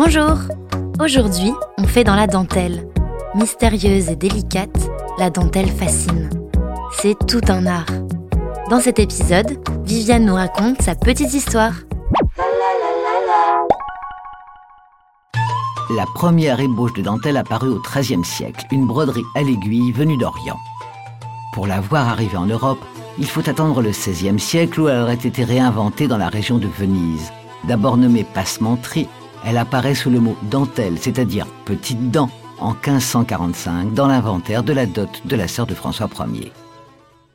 Bonjour Aujourd'hui, on fait dans la dentelle. Mystérieuse et délicate, la dentelle fascine. C'est tout un art. Dans cet épisode, Viviane nous raconte sa petite histoire. La première ébauche de dentelle apparut au XIIIe siècle, une broderie à l'aiguille venue d'Orient. Pour la voir arriver en Europe, il faut attendre le XVIe siècle où elle aurait été réinventée dans la région de Venise. D'abord nommée passementerie, elle apparaît sous le mot dentelle, c'est-à-dire petite dent, en 1545 dans l'inventaire de la dot de la sœur de François Ier.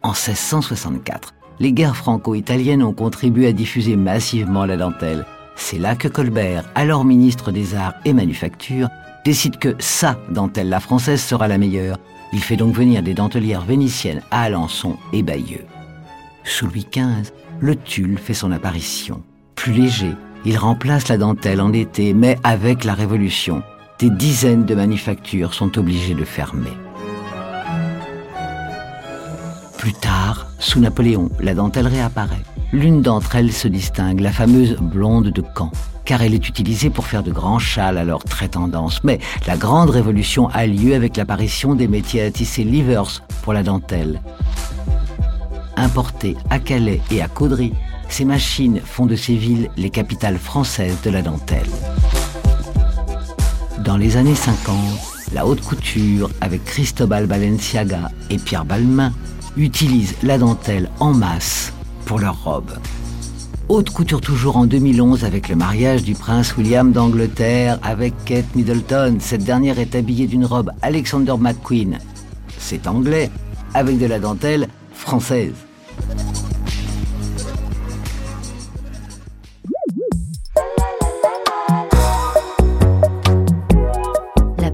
En 1664, les guerres franco-italiennes ont contribué à diffuser massivement la dentelle. C'est là que Colbert, alors ministre des Arts et Manufactures, décide que sa dentelle, la française, sera la meilleure. Il fait donc venir des dentelières vénitiennes à Alençon et Bayeux. Sous Louis XV, le tulle fait son apparition. Plus léger, il remplace la dentelle en été, mais avec la Révolution, des dizaines de manufactures sont obligées de fermer. Plus tard, sous Napoléon, la dentelle réapparaît. L'une d'entre elles se distingue, la fameuse blonde de Caen, car elle est utilisée pour faire de grands châles alors très tendance. Mais la grande révolution a lieu avec l'apparition des métiers à tisser livers pour la dentelle. Importées à Calais et à Caudry, ces machines font de ces villes les capitales françaises de la dentelle. Dans les années 50, la haute couture, avec Cristobal Balenciaga et Pierre Balmain, utilise la dentelle en masse pour leurs robes. Haute couture toujours en 2011 avec le mariage du prince William d'Angleterre avec Kate Middleton. Cette dernière est habillée d'une robe Alexander McQueen. C'est anglais, avec de la dentelle française.